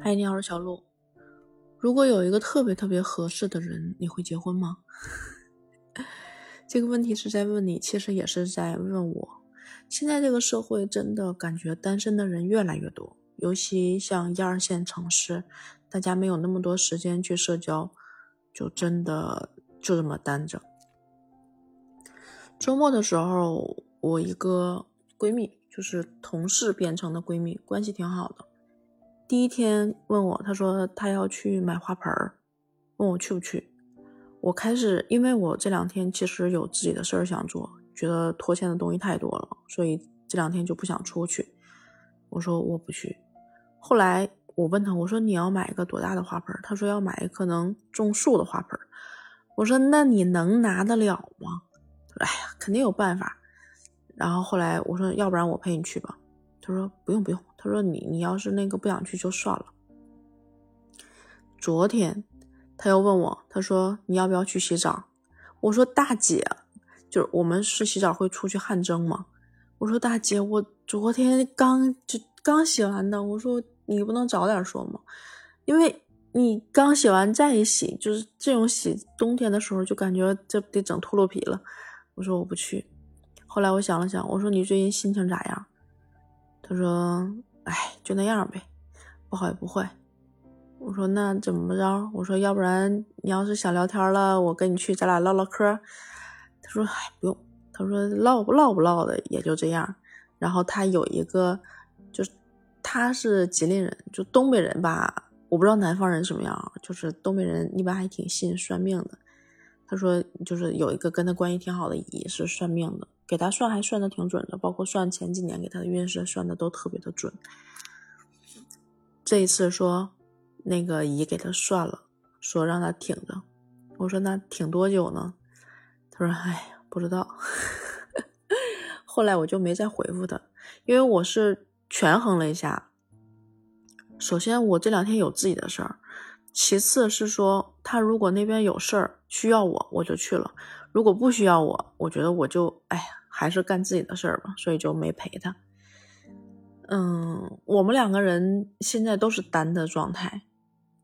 嗨，你好，我是小鹿。如果有一个特别特别合适的人，你会结婚吗？这个问题是在问你，其实也是在问我。现在这个社会真的感觉单身的人越来越多，尤其像一二线城市，大家没有那么多时间去社交，就真的就这么单着。周末的时候，我一个闺蜜，就是同事变成的闺蜜，关系挺好的。第一天问我，他说他要去买花盆儿，问我去不去。我开始，因为我这两天其实有自己的事儿想做，觉得拖欠的东西太多了，所以这两天就不想出去。我说我不去。后来我问他，我说你要买一个多大的花盆？儿？他说要买一个能种树的花盆儿。我说那你能拿得了吗？哎呀，肯定有办法。然后后来我说，要不然我陪你去吧。他说不用不用。他说你你要是那个不想去就算了。昨天他又问我，他说你要不要去洗澡？我说大姐，就是我们是洗澡会出去汗蒸吗？我说大姐，我昨天刚就刚洗完的。我说你不能早点说吗？因为你刚洗完再一洗，就是这种洗冬天的时候就感觉这得整秃噜皮了。我说我不去，后来我想了想，我说你最近心情咋样？他说，哎，就那样呗，不好也不坏。我说那怎么着？我说要不然你要是想聊天了，我跟你去，咱俩唠唠嗑。他说，哎，不用。他说唠不唠不唠的也就这样。然后他有一个，就是他是吉林人，就东北人吧，我不知道南方人什么样，就是东北人一般还挺信算命的。他说，就是有一个跟他关系挺好的姨是算命的，给他算还算的挺准的，包括算前几年给他的运势算的都特别的准。这一次说，那个姨给他算了，说让他挺着。我说那挺多久呢？他说，哎，不知道。后来我就没再回复他，因为我是权衡了一下，首先我这两天有自己的事儿。其次是说，他如果那边有事儿需要我，我就去了；如果不需要我，我觉得我就哎呀，还是干自己的事儿吧，所以就没陪他。嗯，我们两个人现在都是单的状态，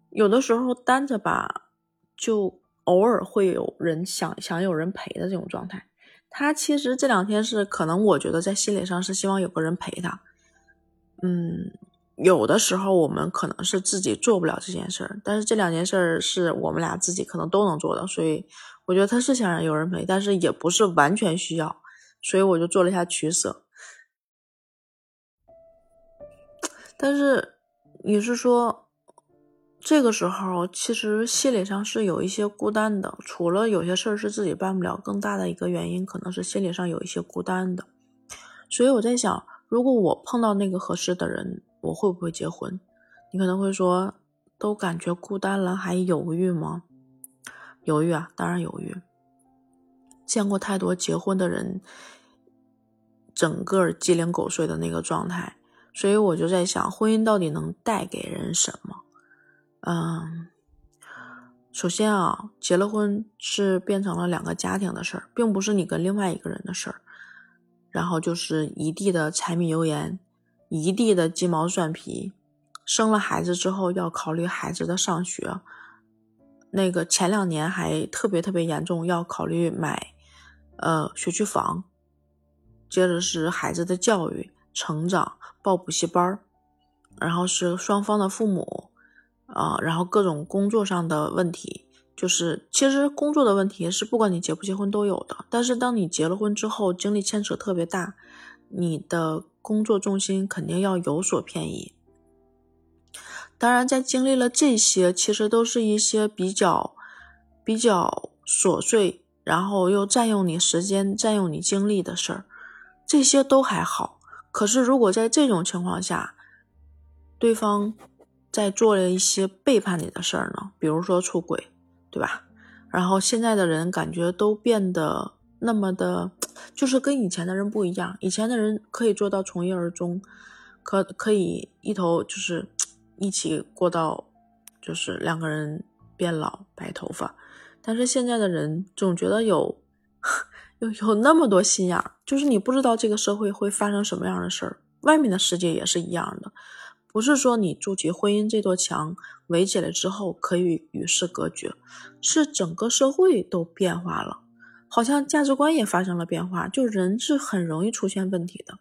有的时候单着吧，就偶尔会有人想想有人陪的这种状态。他其实这两天是可能，我觉得在心理上是希望有个人陪他。嗯。有的时候我们可能是自己做不了这件事儿，但是这两件事儿是我们俩自己可能都能做到，所以我觉得他是想让有人陪，但是也不是完全需要，所以我就做了一下取舍。但是你是说这个时候其实心理上是有一些孤单的，除了有些事儿是自己办不了，更大的一个原因可能是心理上有一些孤单的。所以我在想，如果我碰到那个合适的人。我会不会结婚？你可能会说，都感觉孤单了，还犹豫吗？犹豫啊，当然犹豫。见过太多结婚的人，整个鸡零狗碎的那个状态，所以我就在想，婚姻到底能带给人什么？嗯，首先啊，结了婚是变成了两个家庭的事儿，并不是你跟另外一个人的事儿。然后就是一地的柴米油盐。一地的鸡毛蒜皮，生了孩子之后要考虑孩子的上学，那个前两年还特别特别严重，要考虑买呃学区房，接着是孩子的教育、成长、报补习班然后是双方的父母啊，然后各种工作上的问题，就是其实工作的问题是不管你结不结婚都有的，但是当你结了婚之后，精力牵扯特别大，你的。工作重心肯定要有所偏移。当然，在经历了这些，其实都是一些比较比较琐碎，然后又占用你时间、占用你精力的事儿，这些都还好。可是，如果在这种情况下，对方在做了一些背叛你的事儿呢？比如说出轨，对吧？然后现在的人感觉都变得。那么的，就是跟以前的人不一样。以前的人可以做到从一而终，可可以一头就是一起过到，就是两个人变老白头发。但是现在的人总觉得有 有有那么多心眼儿，就是你不知道这个社会会发生什么样的事儿，外面的世界也是一样的。不是说你筑起婚姻这座墙围起来之后可以与世隔绝，是整个社会都变化了，好像价值观也发生了变化，就人是很容易出现问题的。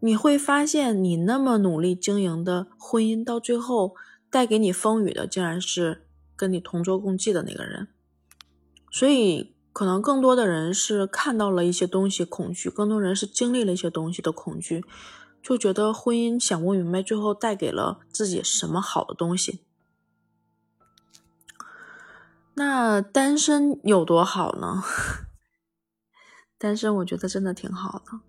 你会发现，你那么努力经营的婚姻，到最后带给你风雨的，竟然是跟你同舟共济的那个人。所以，可能更多的人是看到了一些东西恐惧，更多人是经历了一些东西的恐惧，就觉得婚姻想不明白，最后带给了自己什么好的东西。那单身有多好呢？单身，我觉得真的挺好的。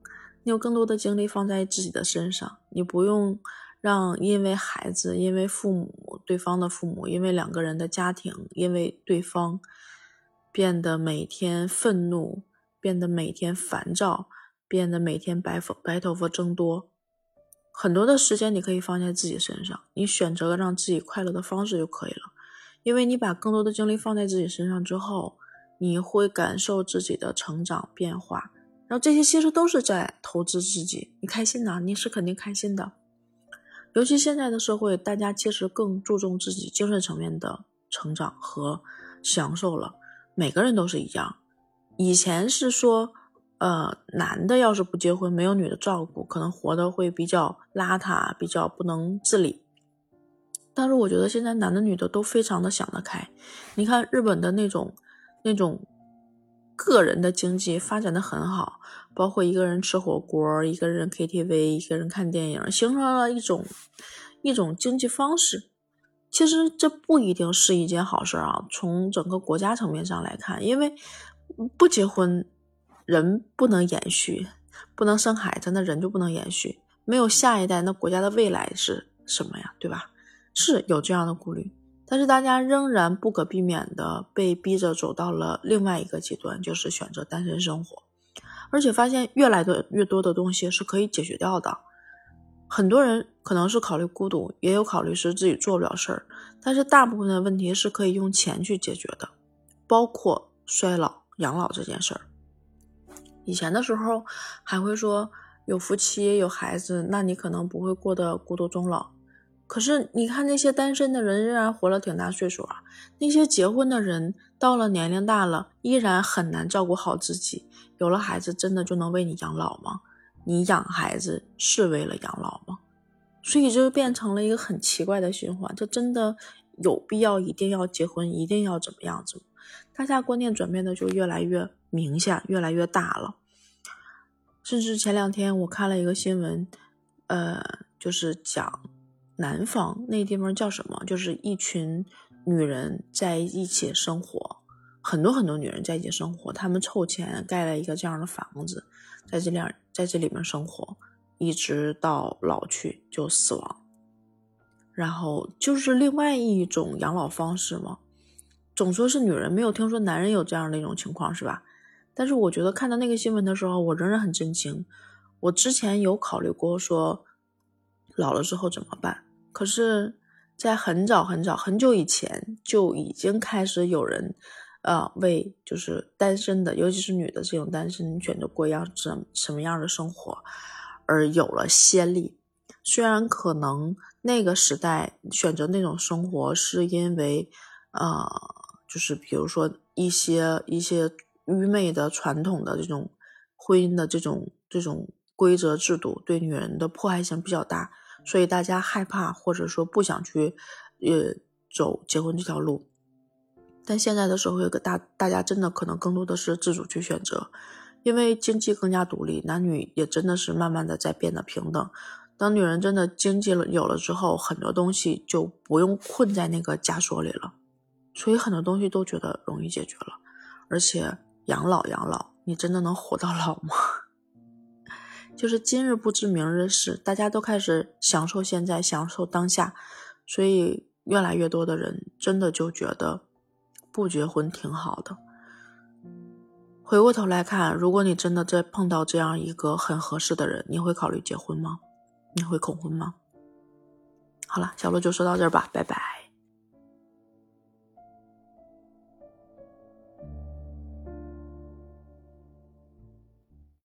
你有更多的精力放在自己的身上，你不用让因为孩子、因为父母、对方的父母、因为两个人的家庭、因为对方变得每天愤怒，变得每天烦躁，变得每天白发白头发增多。很多的时间你可以放在自己身上，你选择了让自己快乐的方式就可以了。因为你把更多的精力放在自己身上之后，你会感受自己的成长变化。然后这些其实都是在投资自己，你开心呐，你是肯定开心的。尤其现在的社会，大家其实更注重自己精神层面的成长和享受了。每个人都是一样。以前是说，呃，男的要是不结婚，没有女的照顾，可能活得会比较邋遢，比较不能自理。但是我觉得现在男的女的都非常的想得开。你看日本的那种那种。个人的经济发展的很好，包括一个人吃火锅，一个人 KTV，一个人看电影，形成了一种一种经济方式。其实这不一定是一件好事啊。从整个国家层面上来看，因为不结婚，人不能延续，不能生孩子，那人就不能延续。没有下一代，那国家的未来是什么呀？对吧？是有这样的顾虑。但是大家仍然不可避免的被逼着走到了另外一个极端，就是选择单身生活，而且发现越来的越多的东西是可以解决掉的。很多人可能是考虑孤独，也有考虑是自己做不了事儿，但是大部分的问题是可以用钱去解决的，包括衰老、养老这件事儿。以前的时候还会说有夫妻有孩子，那你可能不会过得孤独终老。可是你看那些单身的人仍然活了挺大岁数啊，那些结婚的人到了年龄大了依然很难照顾好自己。有了孩子真的就能为你养老吗？你养孩子是为了养老吗？所以就变成了一个很奇怪的循环。这真的有必要一定要结婚，一定要怎么样子？大家观念转变的就越来越明显，越来越大了。甚至前两天我看了一个新闻，呃，就是讲。南方那地方叫什么？就是一群女人在一起生活，很多很多女人在一起生活，她们凑钱盖了一个这样的房子，在这两在这里面生活，一直到老去就死亡。然后就是另外一种养老方式嘛。总说是女人，没有听说男人有这样的一种情况，是吧？但是我觉得看到那个新闻的时候，我仍然很震惊。我之前有考虑过说，老了之后怎么办？可是，在很早很早很久以前，就已经开始有人，呃，为就是单身的，尤其是女的这种单身选择过样怎什么样的生活，而有了先例。虽然可能那个时代选择那种生活，是因为，呃，就是比如说一些一些愚昧的传统的这种婚姻的这种这种规则制度，对女人的迫害性比较大。所以大家害怕，或者说不想去，呃，走结婚这条路。但现在的社会，大大家真的可能更多的是自主去选择，因为经济更加独立，男女也真的是慢慢的在变得平等。当女人真的经济了有了之后，很多东西就不用困在那个枷锁里了，所以很多东西都觉得容易解决了。而且养老养老，你真的能活到老吗？就是今日不知明日事，大家都开始享受现在，享受当下，所以越来越多的人真的就觉得不结婚挺好的。回过头来看，如果你真的在碰到这样一个很合适的人，你会考虑结婚吗？你会恐婚吗？好了，小鹿就说到这儿吧，拜拜。